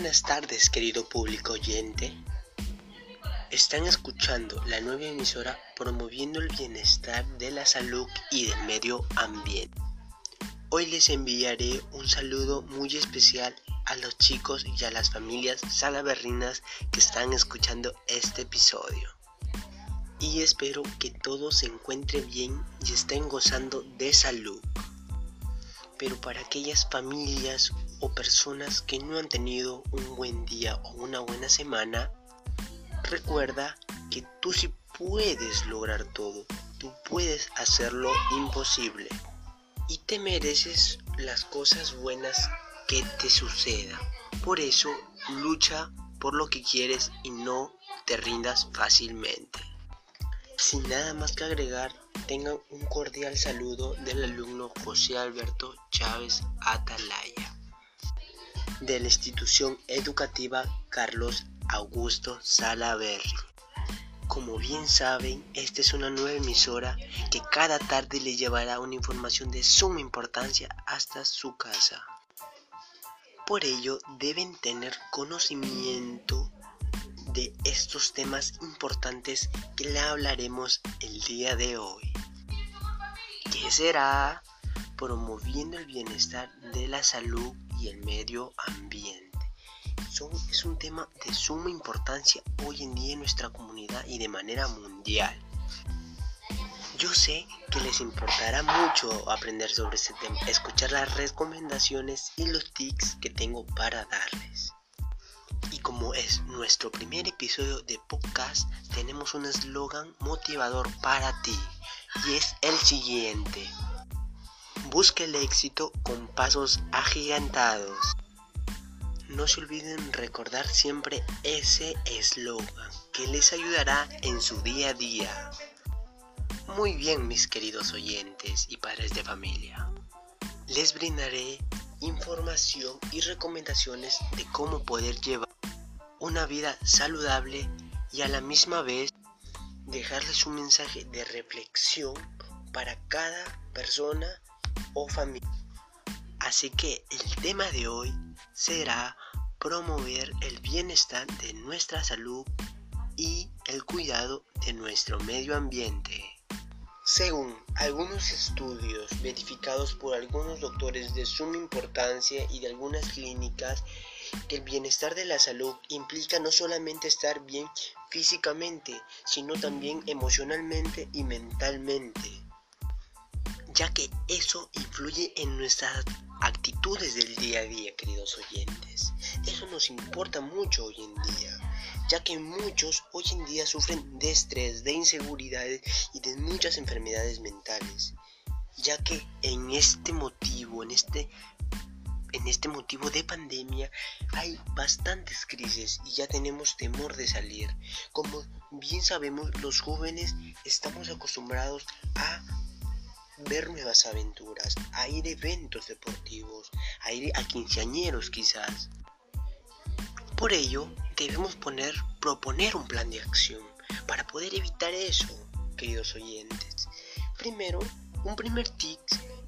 Buenas tardes, querido público oyente. Están escuchando la nueva emisora promoviendo el bienestar de la salud y del medio ambiente. Hoy les enviaré un saludo muy especial a los chicos y a las familias salaberrinas que están escuchando este episodio. Y espero que todos se encuentren bien y estén gozando de salud. Pero para aquellas familias o personas que no han tenido un buen día o una buena semana, recuerda que tú sí puedes lograr todo, tú puedes hacer lo imposible y te mereces las cosas buenas que te sucedan. Por eso lucha por lo que quieres y no te rindas fácilmente. Sin nada más que agregar, tengan un cordial saludo del alumno José Alberto Chávez Atalaya de la institución educativa Carlos Augusto Salaverri. Como bien saben, esta es una nueva emisora que cada tarde le llevará una información de suma importancia hasta su casa. Por ello, deben tener conocimiento de estos temas importantes que le hablaremos el día de hoy. ¿Qué será? Promoviendo el bienestar de la salud y el medio ambiente. es un tema de suma importancia hoy en día en nuestra comunidad y de manera mundial. Yo sé que les importará mucho aprender sobre este tema, escuchar las recomendaciones y los tips que tengo para darles. Y como es nuestro primer episodio de podcast, tenemos un eslogan motivador para ti y es el siguiente. Busque el éxito con pasos agigantados. No se olviden recordar siempre ese eslogan que les ayudará en su día a día. Muy bien mis queridos oyentes y padres de familia. Les brindaré información y recomendaciones de cómo poder llevar una vida saludable y a la misma vez dejarles un mensaje de reflexión para cada persona o familia. Así que el tema de hoy será promover el bienestar de nuestra salud y el cuidado de nuestro medio ambiente. Según algunos estudios verificados por algunos doctores de suma importancia y de algunas clínicas, que el bienestar de la salud implica no solamente estar bien físicamente, sino también emocionalmente y mentalmente ya que eso influye en nuestras actitudes del día a día, queridos oyentes. Eso nos importa mucho hoy en día, ya que muchos hoy en día sufren de estrés, de inseguridades y de muchas enfermedades mentales, ya que en este motivo, en este en este motivo de pandemia hay bastantes crisis y ya tenemos temor de salir. Como bien sabemos, los jóvenes estamos acostumbrados a ver nuevas aventuras, a ir a eventos deportivos, a ir a quinceañeros quizás. Por ello, debemos poner, proponer un plan de acción para poder evitar eso, queridos oyentes. Primero, un primer tip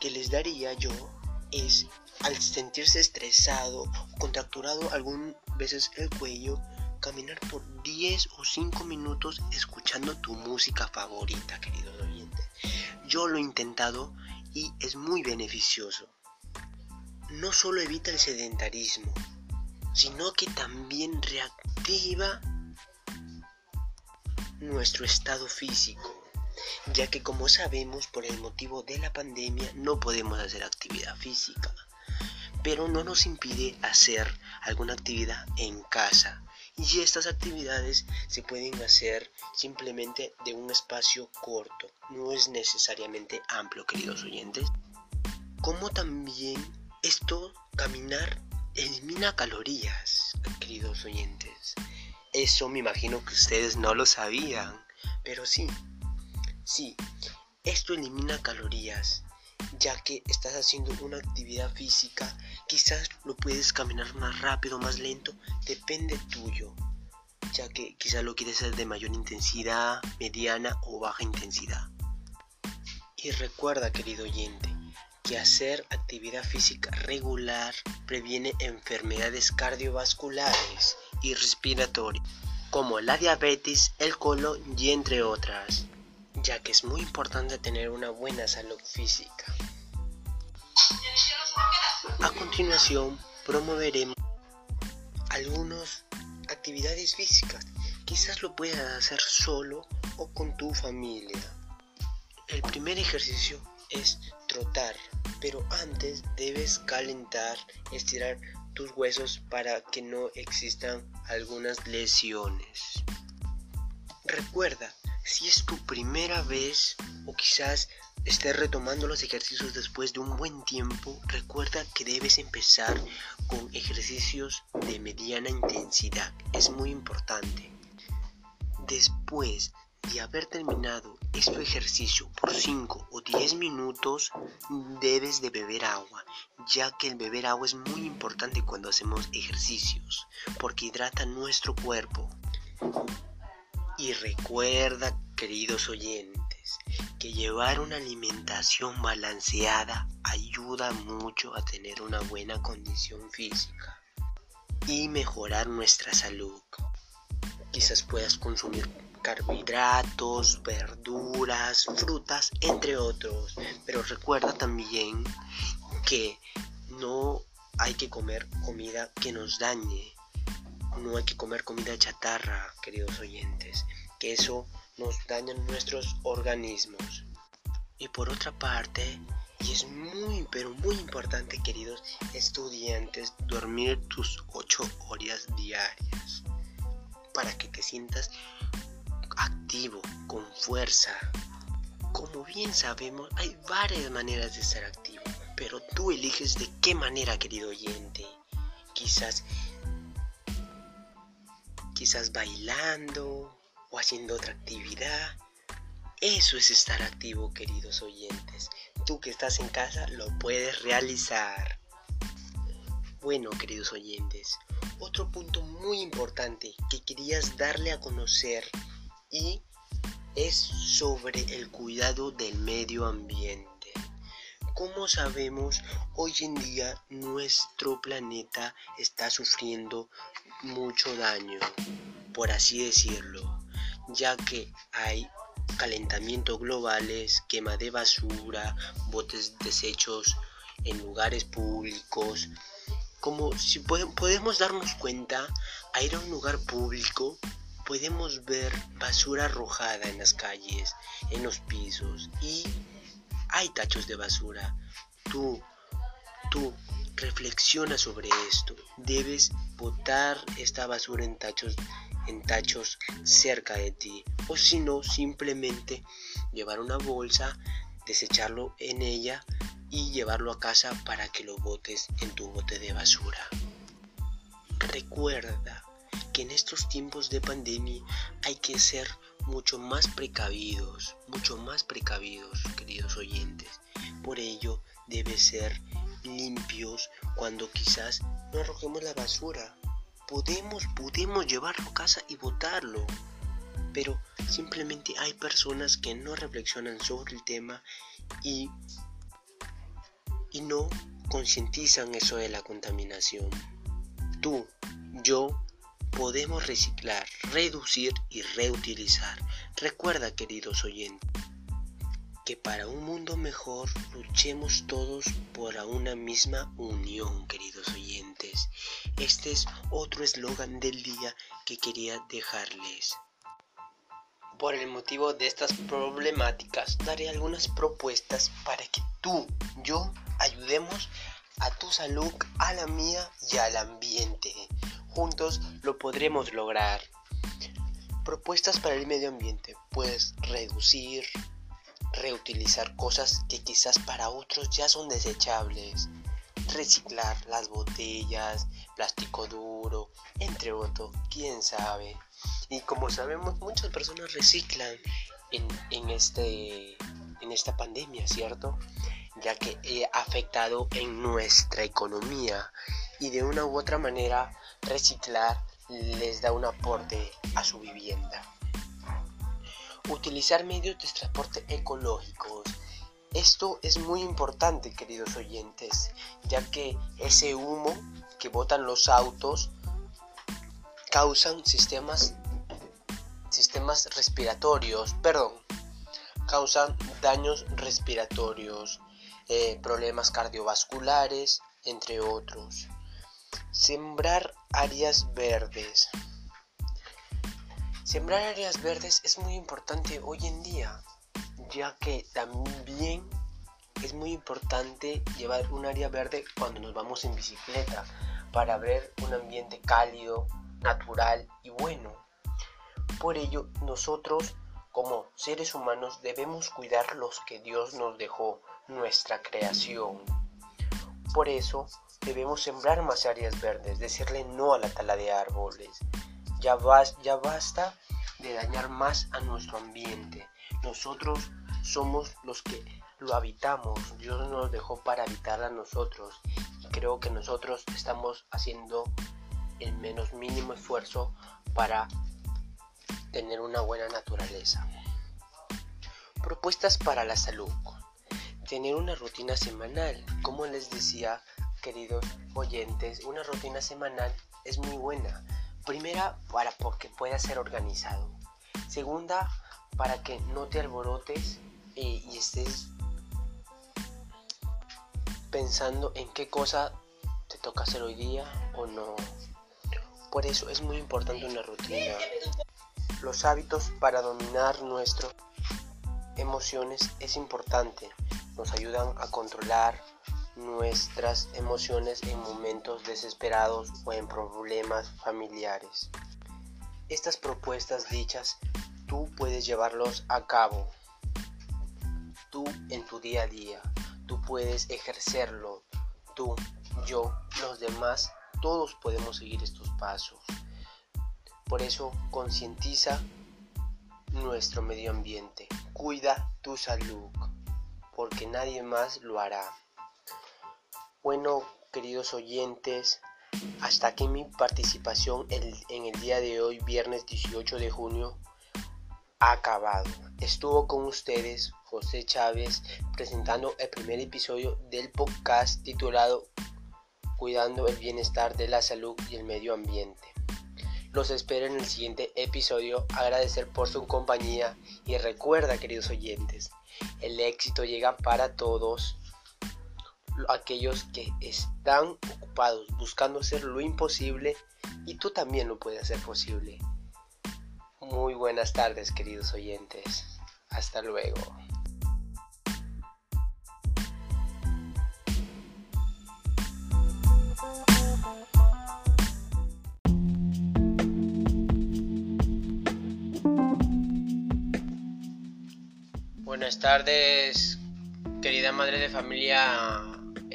que les daría yo es al sentirse estresado o contracturado algunas veces el cuello, caminar por 10 o 5 minutos escuchando tu música favorita, queridos oyentes. Yo lo he intentado y es muy beneficioso. No solo evita el sedentarismo, sino que también reactiva nuestro estado físico, ya que como sabemos por el motivo de la pandemia no podemos hacer actividad física, pero no nos impide hacer alguna actividad en casa y estas actividades se pueden hacer simplemente de un espacio corto, no es necesariamente amplio, queridos oyentes. Como también esto, caminar, elimina calorías, queridos oyentes. Eso me imagino que ustedes no lo sabían, pero sí, sí, esto elimina calorías ya que estás haciendo una actividad física, quizás lo puedes caminar más rápido, más lento, depende tuyo, ya que quizás lo quieres hacer de mayor intensidad, mediana o baja intensidad. Y recuerda, querido oyente, que hacer actividad física regular previene enfermedades cardiovasculares y respiratorias, como la diabetes, el colon y entre otras, ya que es muy importante tener una buena salud física. A continuación, promoveremos algunas actividades físicas. Quizás lo puedas hacer solo o con tu familia. El primer ejercicio es trotar, pero antes debes calentar, estirar tus huesos para que no existan algunas lesiones. Recuerda, si es tu primera vez o quizás estés retomando los ejercicios después de un buen tiempo, recuerda que debes empezar con ejercicios de mediana intensidad. Es muy importante. Después de haber terminado este ejercicio por 5 o 10 minutos, debes de beber agua, ya que el beber agua es muy importante cuando hacemos ejercicios, porque hidrata nuestro cuerpo. Y recuerda, queridos oyentes, que llevar una alimentación balanceada ayuda mucho a tener una buena condición física y mejorar nuestra salud. Quizás puedas consumir carbohidratos, verduras, frutas, entre otros. Pero recuerda también que no hay que comer comida que nos dañe. No hay que comer comida chatarra, queridos oyentes, que eso nos daña nuestros organismos. Y por otra parte, y es muy, pero muy importante, queridos estudiantes, dormir tus 8 horas diarias para que te sientas activo, con fuerza. Como bien sabemos, hay varias maneras de estar activo, pero tú eliges de qué manera, querido oyente. Quizás quizás bailando haciendo otra actividad. Eso es estar activo, queridos oyentes. Tú que estás en casa lo puedes realizar. Bueno, queridos oyentes, otro punto muy importante que querías darle a conocer y es sobre el cuidado del medio ambiente. Como sabemos, hoy en día nuestro planeta está sufriendo mucho daño, por así decirlo, ya que hay calentamiento globales, quema de basura, botes desechos en lugares públicos. Como si podemos darnos cuenta, a ir a un lugar público podemos ver basura arrojada en las calles, en los pisos y hay tachos de basura. Tú, tú, reflexiona sobre esto. Debes botar esta basura en tachos, en tachos cerca de ti. O si no, simplemente llevar una bolsa, desecharlo en ella y llevarlo a casa para que lo botes en tu bote de basura. Recuerda en estos tiempos de pandemia hay que ser mucho más precavidos, mucho más precavidos, queridos oyentes. Por ello, debe ser limpios cuando quizás no arrojemos la basura. Podemos, podemos llevarlo a casa y botarlo. Pero simplemente hay personas que no reflexionan sobre el tema y, y no concientizan eso de la contaminación. Tú, yo, podemos reciclar, reducir y reutilizar. Recuerda, queridos oyentes, que para un mundo mejor luchemos todos por una misma unión, queridos oyentes. Este es otro eslogan del día que quería dejarles. Por el motivo de estas problemáticas, daré algunas propuestas para que tú, yo, ayudemos a tu salud, a la mía y al ambiente juntos lo podremos lograr. Propuestas para el medio ambiente. Puedes reducir, reutilizar cosas que quizás para otros ya son desechables. Reciclar las botellas, plástico duro, entre otros, quién sabe. Y como sabemos, muchas personas reciclan en, en, este, en esta pandemia, ¿cierto? Ya que ha afectado en nuestra economía y de una u otra manera reciclar les da un aporte a su vivienda. Utilizar medios de transporte ecológicos. Esto es muy importante, queridos oyentes, ya que ese humo que botan los autos causan sistemas sistemas respiratorios, perdón, causan daños respiratorios, eh, problemas cardiovasculares, entre otros. Sembrar áreas verdes. Sembrar áreas verdes es muy importante hoy en día, ya que también es muy importante llevar un área verde cuando nos vamos en bicicleta para ver un ambiente cálido, natural y bueno. Por ello, nosotros como seres humanos debemos cuidar los que Dios nos dejó, nuestra creación. Por eso debemos sembrar más áreas verdes, decirle no a la tala de árboles. Ya, ya basta de dañar más a nuestro ambiente. Nosotros somos los que lo habitamos. Dios nos dejó para habitar a nosotros. Creo que nosotros estamos haciendo el menos mínimo esfuerzo para tener una buena naturaleza. Propuestas para la salud. Tener una rutina semanal. Como les decía, queridos oyentes, una rutina semanal es muy buena. Primera, para porque pueda ser organizado. Segunda, para que no te alborotes eh, y estés pensando en qué cosa te toca hacer hoy día o no. Por eso es muy importante una rutina. Los hábitos para dominar nuestras emociones es importante. Nos ayudan a controlar nuestras emociones en momentos desesperados o en problemas familiares. Estas propuestas dichas tú puedes llevarlos a cabo. Tú en tu día a día. Tú puedes ejercerlo. Tú, yo, los demás, todos podemos seguir estos pasos. Por eso concientiza nuestro medio ambiente. Cuida tu salud, porque nadie más lo hará. Bueno, queridos oyentes, hasta aquí mi participación en el día de hoy, viernes 18 de junio, ha acabado. Estuvo con ustedes José Chávez presentando el primer episodio del podcast titulado Cuidando el bienestar de la salud y el medio ambiente. Los espero en el siguiente episodio. Agradecer por su compañía y recuerda, queridos oyentes, el éxito llega para todos aquellos que están ocupados buscando hacer lo imposible y tú también lo puedes hacer posible. Muy buenas tardes queridos oyentes. Hasta luego. Buenas tardes, querida madre de familia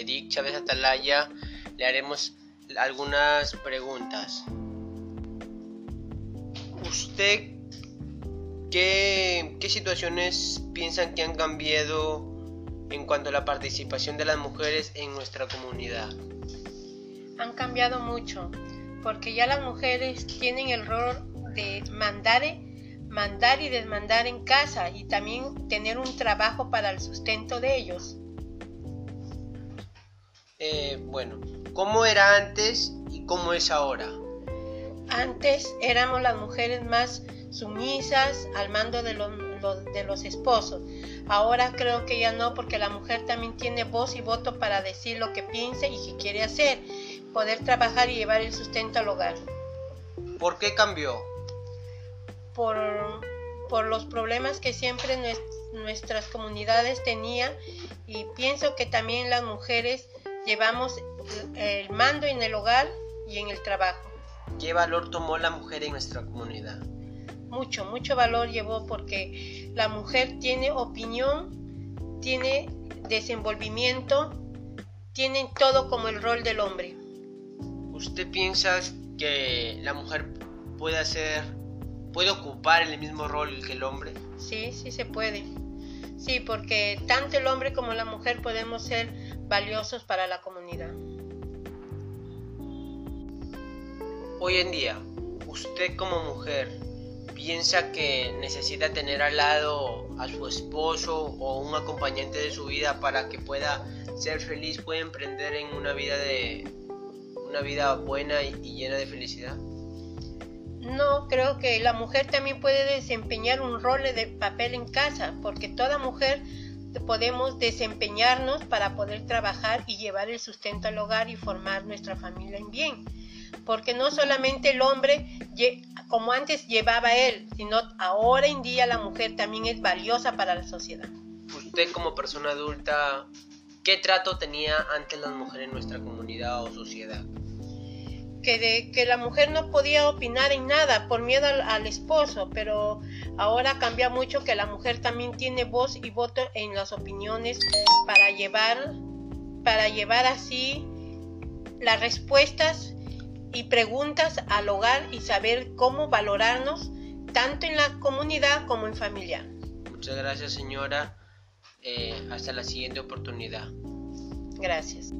Edith Chávez Atalaya, le haremos algunas preguntas. ¿Usted qué, qué situaciones piensan que han cambiado en cuanto a la participación de las mujeres en nuestra comunidad? Han cambiado mucho, porque ya las mujeres tienen el rol de mandar, mandar y desmandar en casa y también tener un trabajo para el sustento de ellos. Eh, bueno, ¿cómo era antes y cómo es ahora? Antes éramos las mujeres más sumisas al mando de, de los esposos. Ahora creo que ya no, porque la mujer también tiene voz y voto para decir lo que piensa y qué quiere hacer, poder trabajar y llevar el sustento al hogar. ¿Por qué cambió? Por, por los problemas que siempre nuestras comunidades tenían y pienso que también las mujeres llevamos el mando en el hogar y en el trabajo. ¿Qué valor tomó la mujer en nuestra comunidad? Mucho, mucho valor llevó porque la mujer tiene opinión, tiene desenvolvimiento, tiene todo como el rol del hombre. ¿Usted piensa que la mujer puede hacer, puede ocupar el mismo rol que el hombre? Sí, sí se puede. Sí, porque tanto el hombre como la mujer podemos ser valiosos para la comunidad. Hoy en día, usted como mujer piensa que necesita tener al lado a su esposo o un acompañante de su vida para que pueda ser feliz, puede emprender en una vida de una vida buena y llena de felicidad? No, creo que la mujer también puede desempeñar un rol de papel en casa, porque toda mujer podemos desempeñarnos para poder trabajar y llevar el sustento al hogar y formar nuestra familia en bien. Porque no solamente el hombre, como antes llevaba él, sino ahora en día la mujer también es valiosa para la sociedad. Usted como persona adulta, ¿qué trato tenía antes las mujeres en nuestra comunidad o sociedad? Que, de, que la mujer no podía opinar en nada por miedo al, esposo, pero ahora cambia mucho que la mujer también tiene voz y voto en las opiniones para llevar, para llevar así las respuestas y preguntas al hogar y saber cómo valorarnos tanto en la comunidad como en familia. Muchas gracias señora. Eh, hasta la siguiente oportunidad. Gracias.